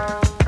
Explain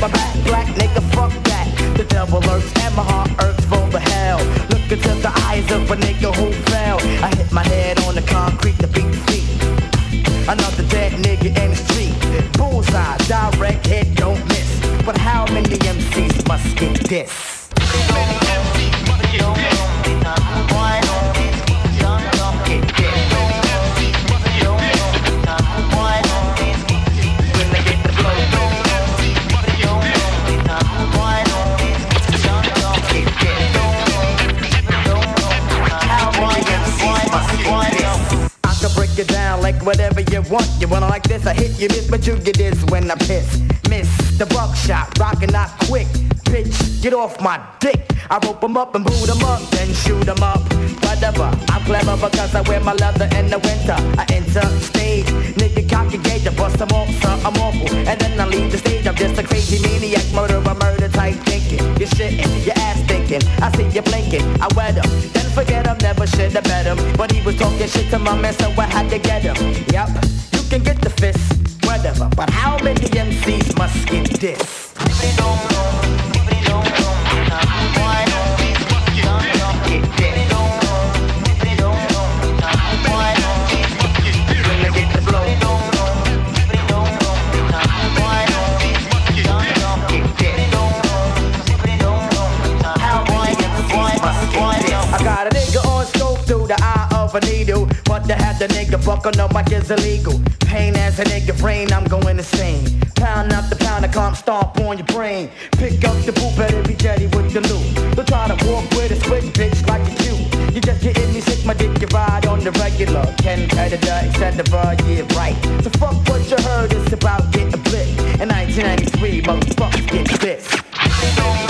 my back, black nigga, fuck that. The devil lurks and my heart hurts for the hell. Look into the eyes of a nigga who fell. I hit my head on the concrete to beat the feet. Another dead nigga in the street. Bullseye, direct hit, don't miss. But how many MCs must get this? Whatever you want. You wanna like this, I hit you miss, but you get this when I piss. Miss the buckshot, rockin' not quick. Bitch, get off my dick. I rope 'em up and boot 'em up, then shoot 'em up. Whatever, I'm clever because I wear my leather in the winter. I enter stage, nigga cocky gauge, I bust them off, so I'm awful. And then I leave the stage, I'm just a crazy maniac, murderer, murder type thinking. You're shitting, your ass thinking. I see you blinking, I wet 'em. Then forget 'em, should have bet him. But he was talking shit to my man, so I had to get him. Yep, you can get the fist, whatever. But how many MCs must get this? The nigga on the mic is illegal. Pain as a nigga brain, I'm going insane. Pound after pound, I come stomp on your brain. Pick up the boot, better be jetty with the loot. Don't try to walk with a switch, bitch, like you cute. You just getting me sick, my dick, you ride on the regular. Up, extend the yeah, right. So fuck what you heard, it's about getting blitzed. In 1993, motherfuckers get this.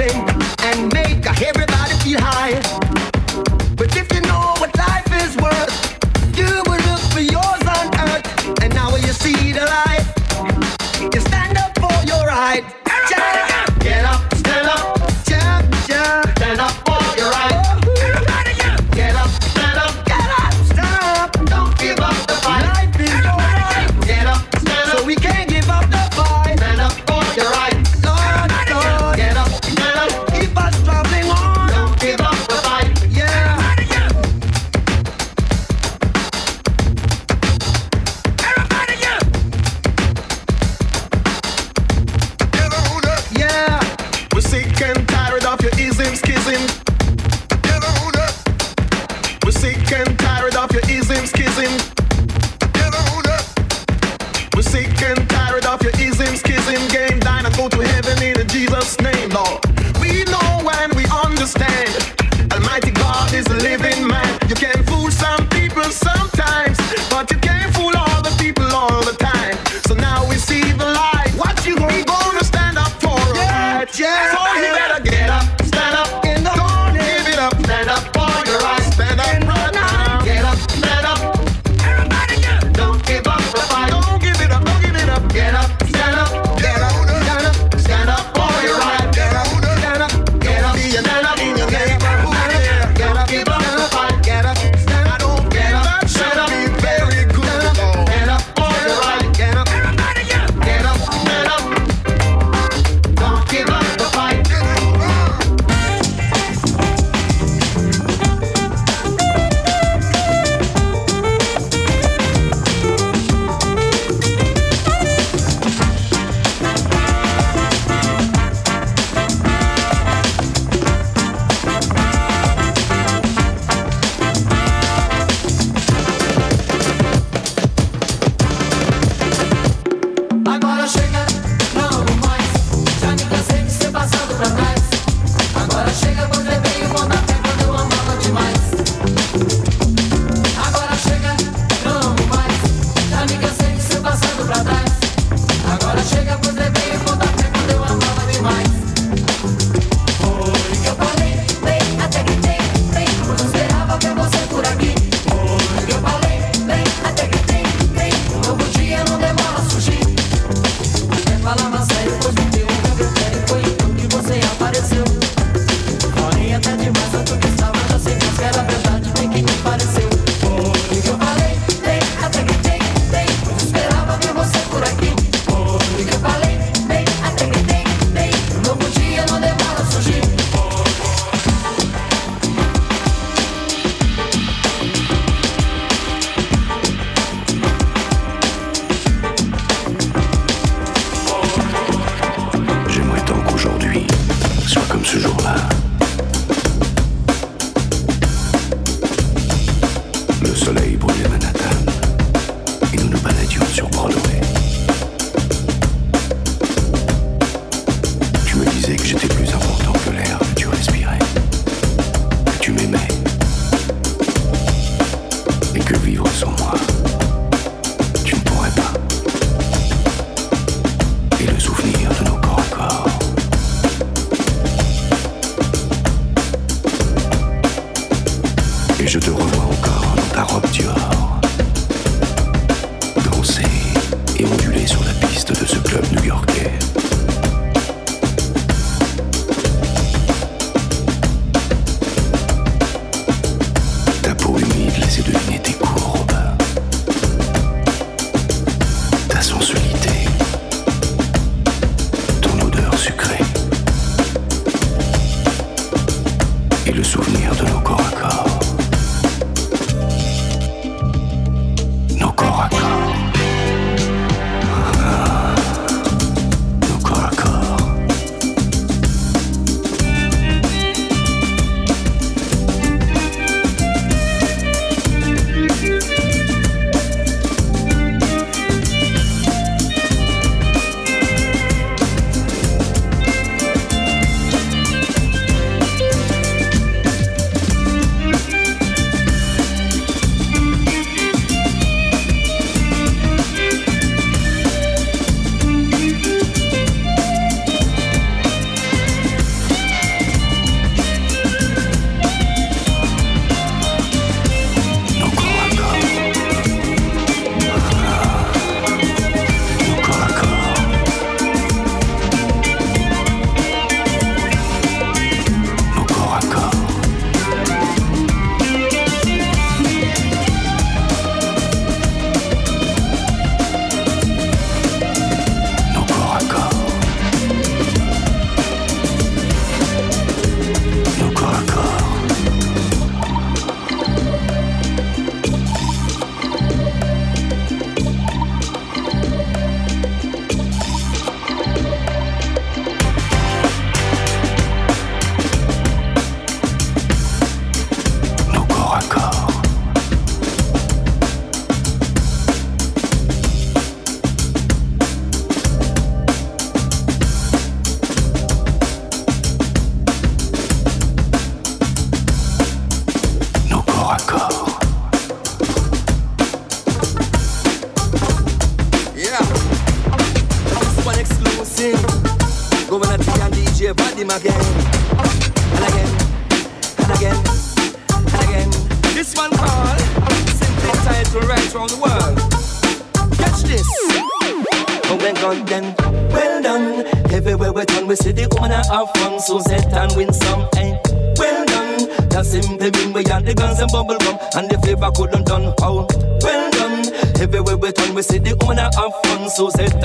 and make everybody feel high.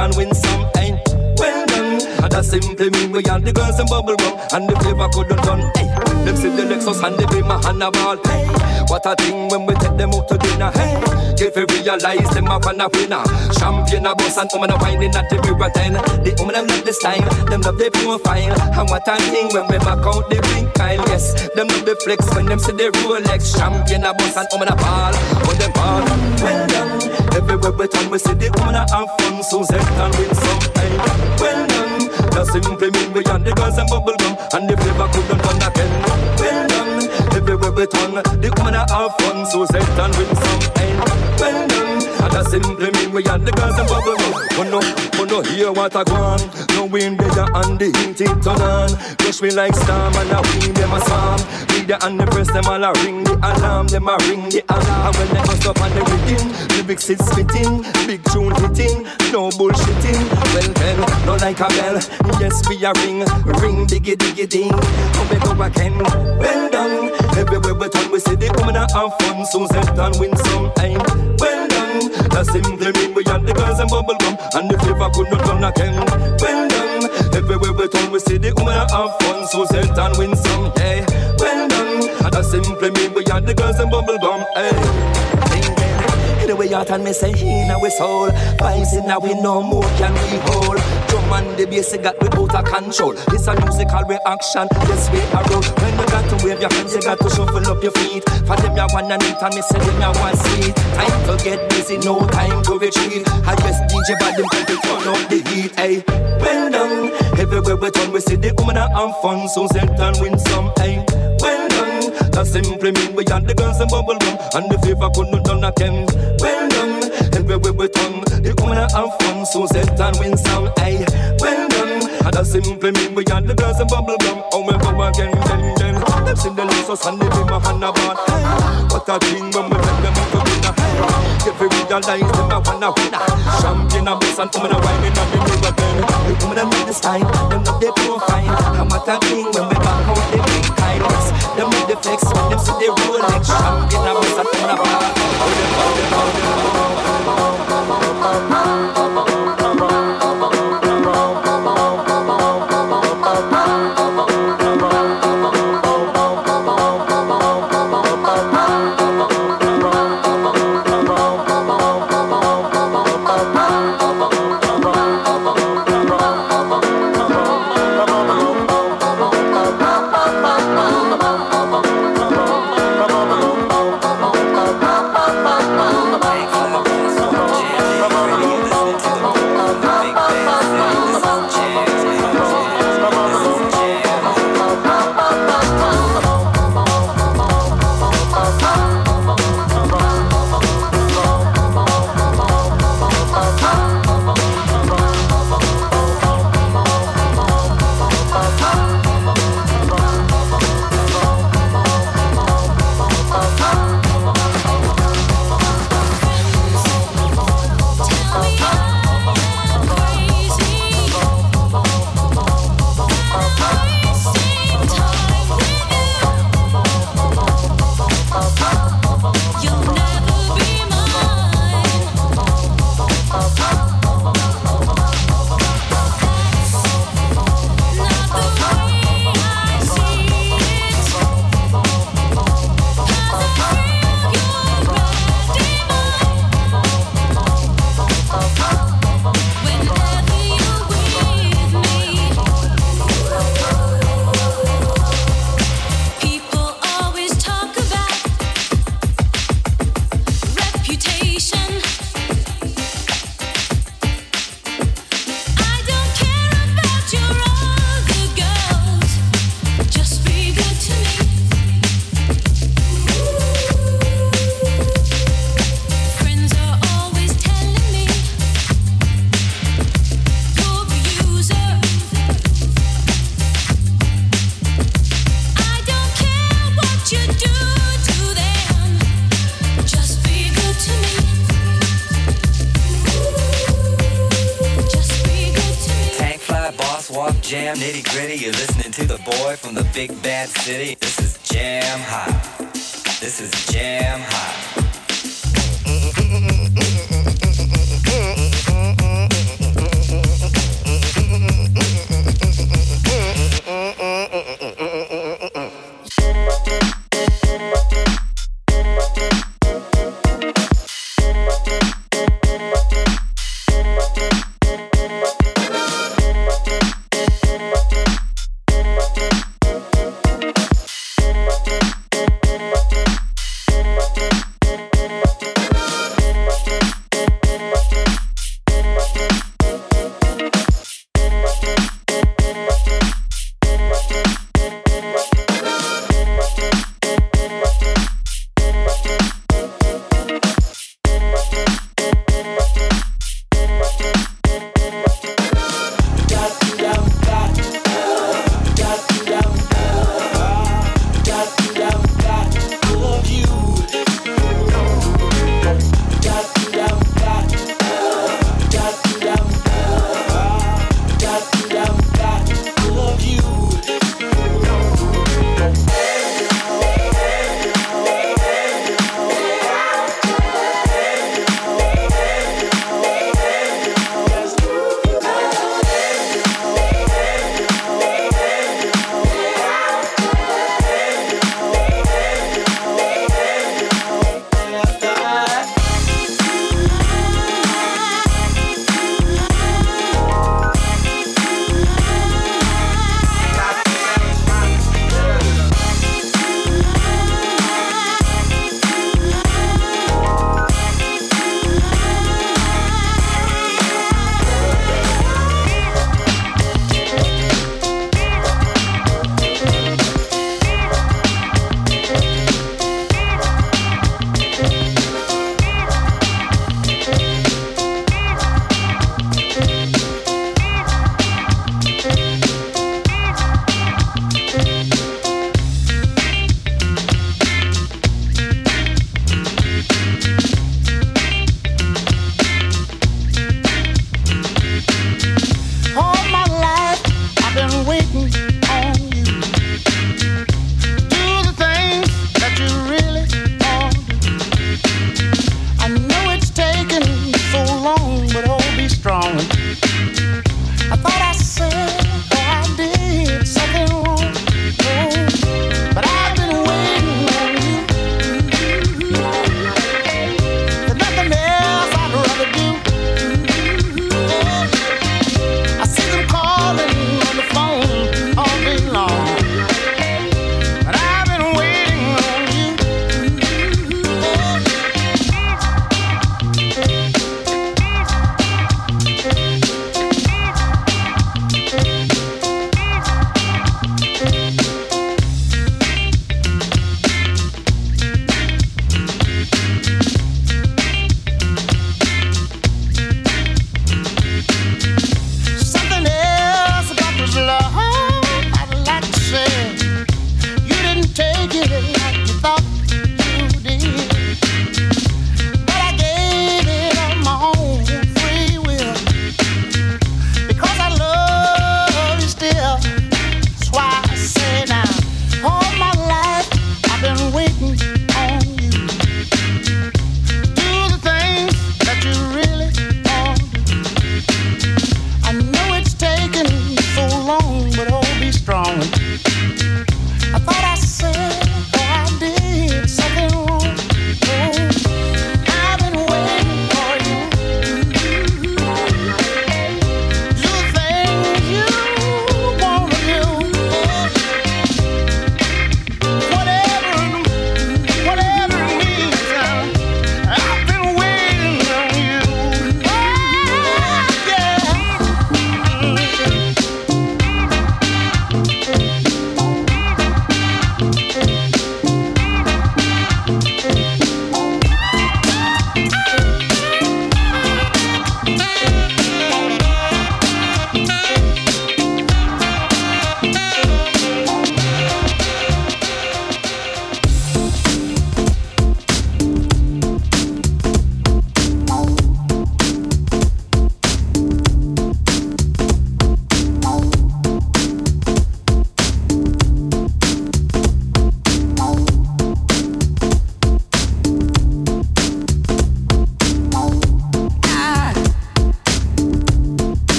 And win some. The girls and bubble gum, and the flavor couldn't done. Hey, them see the Lexus and the Beamer and a ball. Hey, what a thing when we take them out to dinner. Hey, if you realize them up and a winner, champion a boss and woman a whining at the mirror ten. The woman them love the style, them love the profile, and what a thing when we back out the pink pile. Yes, them love the flex when them see the Rolex, champion a boss and woman a ball, when them ball. Well done. Everywhere we turn, we see the woman a have fun, so set and win some. Hey, well That simply mean we and the girls and bubble gum. And the flavor couldn't done again Well done. Everywhere we turn The woman a have fun So set and win some Hey, well done And that simply mean we and the girls and bubble. Gum Oh no, oh no, hear what I want No wind better and the heat it turn on. Push me like storm and I win them a song Reader and the press them all a ring the alarm. Them a ring the alarm. And when they bust up on the rhythm Lyrics is spitting. Big tune hitting No bullshitting. Well then, no like a bell. Yes, we a ring Ring diggy diggy ding. How we go again. Well done. Everywhere we turn we see the woman a have fun. So set and win some time Well done That simply mean we had the girls and bubble gum. And the flavor could not done again Well done Everywhere we turn we see the woman a have fun. So set and win some Yeah Well done That simply mean we had the girls and bubble gum Hey The out and me say in our soul. Vibes in we no more can we hold. Drum and the bass got we out of control. It's a musical reaction, yes we are roll. When you got to wave your hands, you got to shuffle up your feet. For them you wanna need and me say them you want sweet. Time to get busy, no time to retreat. I guess DJ Vadim to turn up the heat, hey Well done, everywhere we turn we see the woman have fun. So set and win some, hey Well done, that simply mean we had the girls and bubble gum. And the fever couldn't done again Well done, everywhere we turn The woman have fun So set and win some, hey Well done, and that simply mean we had the girls and bubble gum. Oh we go again, then, then. Them see the Lexus and the and a ball Hey, what a thing when we take them out to dinner Hey, if we realize them a wanna winner Champion a boss and woman a whining on the river then The woman them love the style, them love their profile. And what a thing when we When them see the Rolex Champion a boss and a jam nitty gritty. You're listening to the boy from the big bad city. This is jam hot. This is jam hot.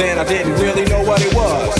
then I didn't really know what it was.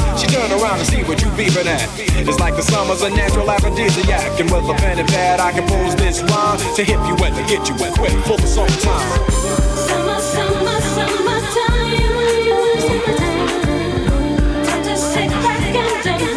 She turn around and see what you beeping at. It's like the summer's a natural aphrodisiac. And with a pen and pad, I compose this rhyme to hip you and to get you and quick the summertime. Summer, summer, summertime. Time to sit back and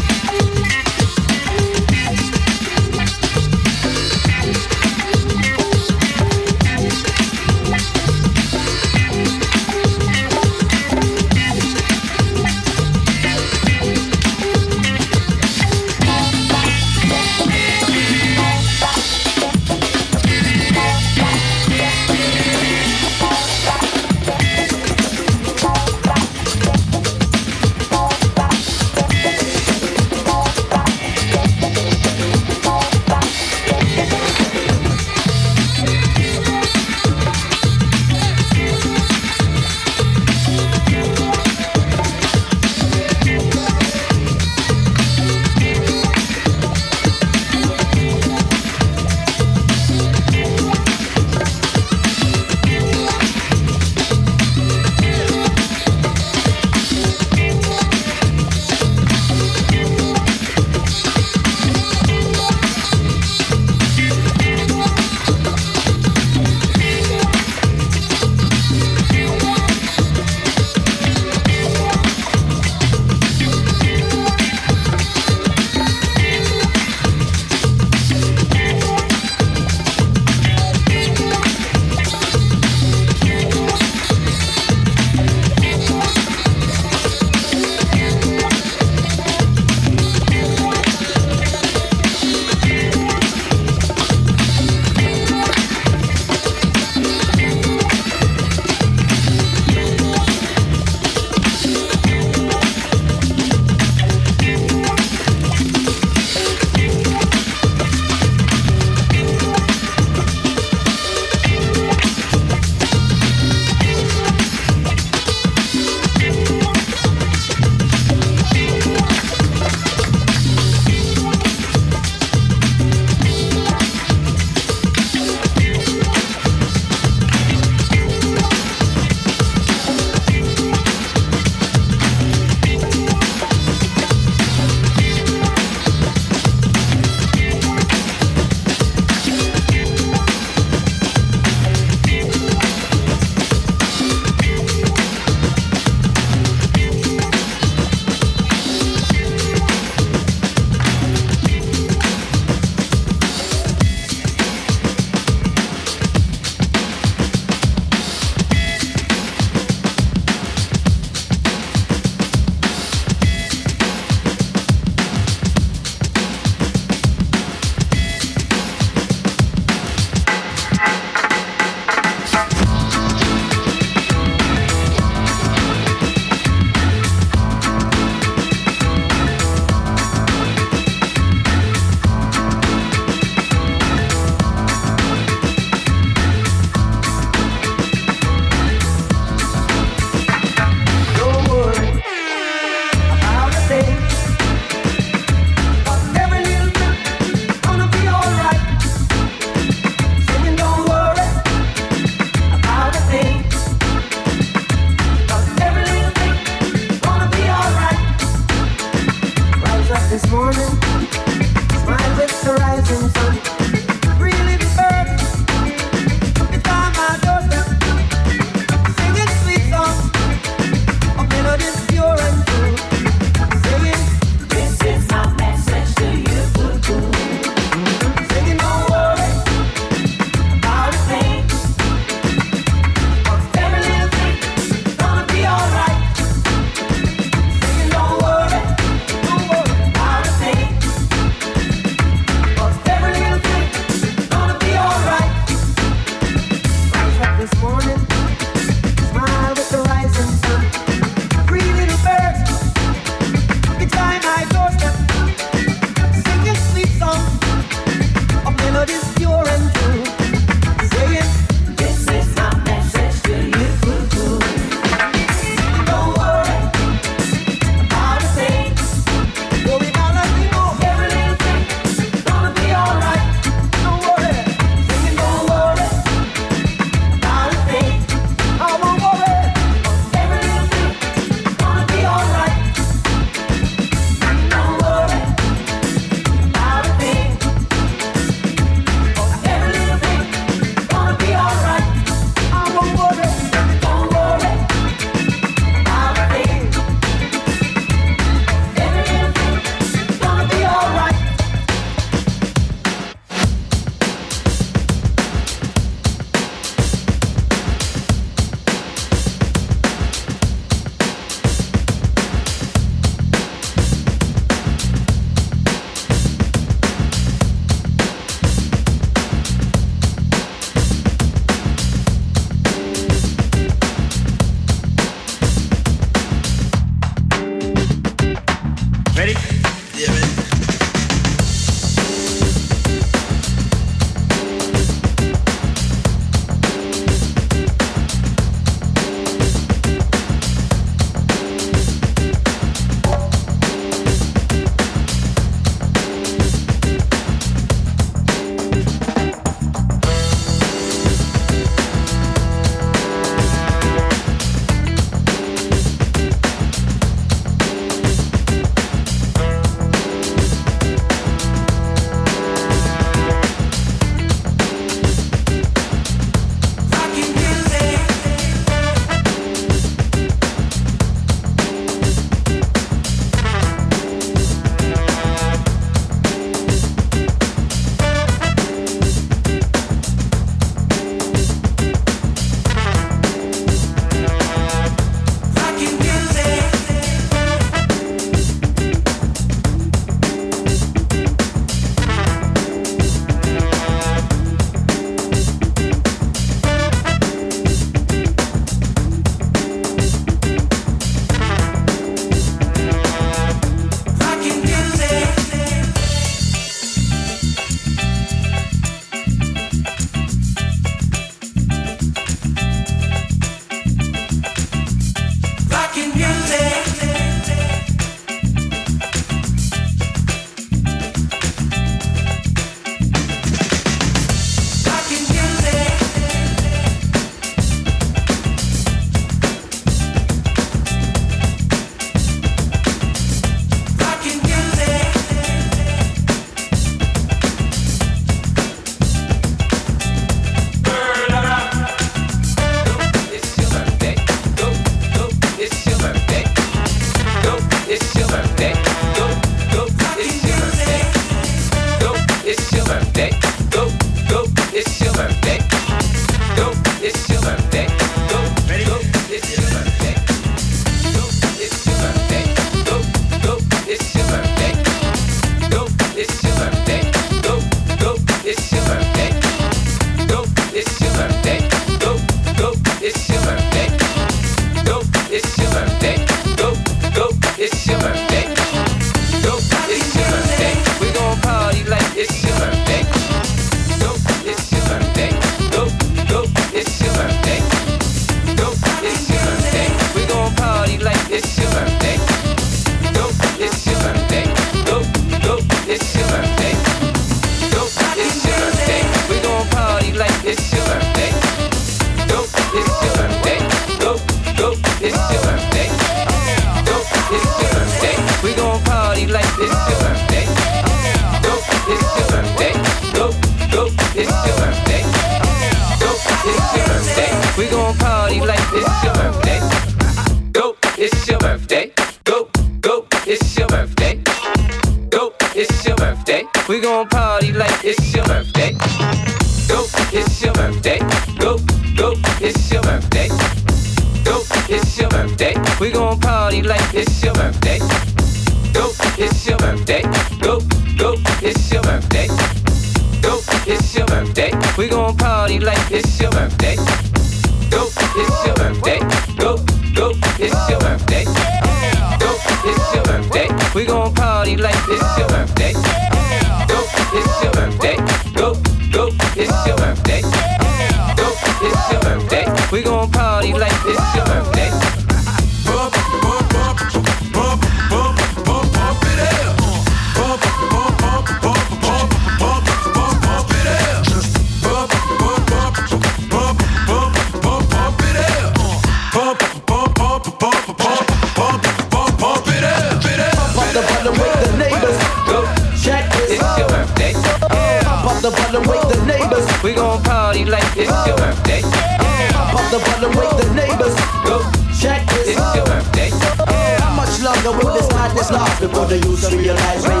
Now if this madness lasts before the to realize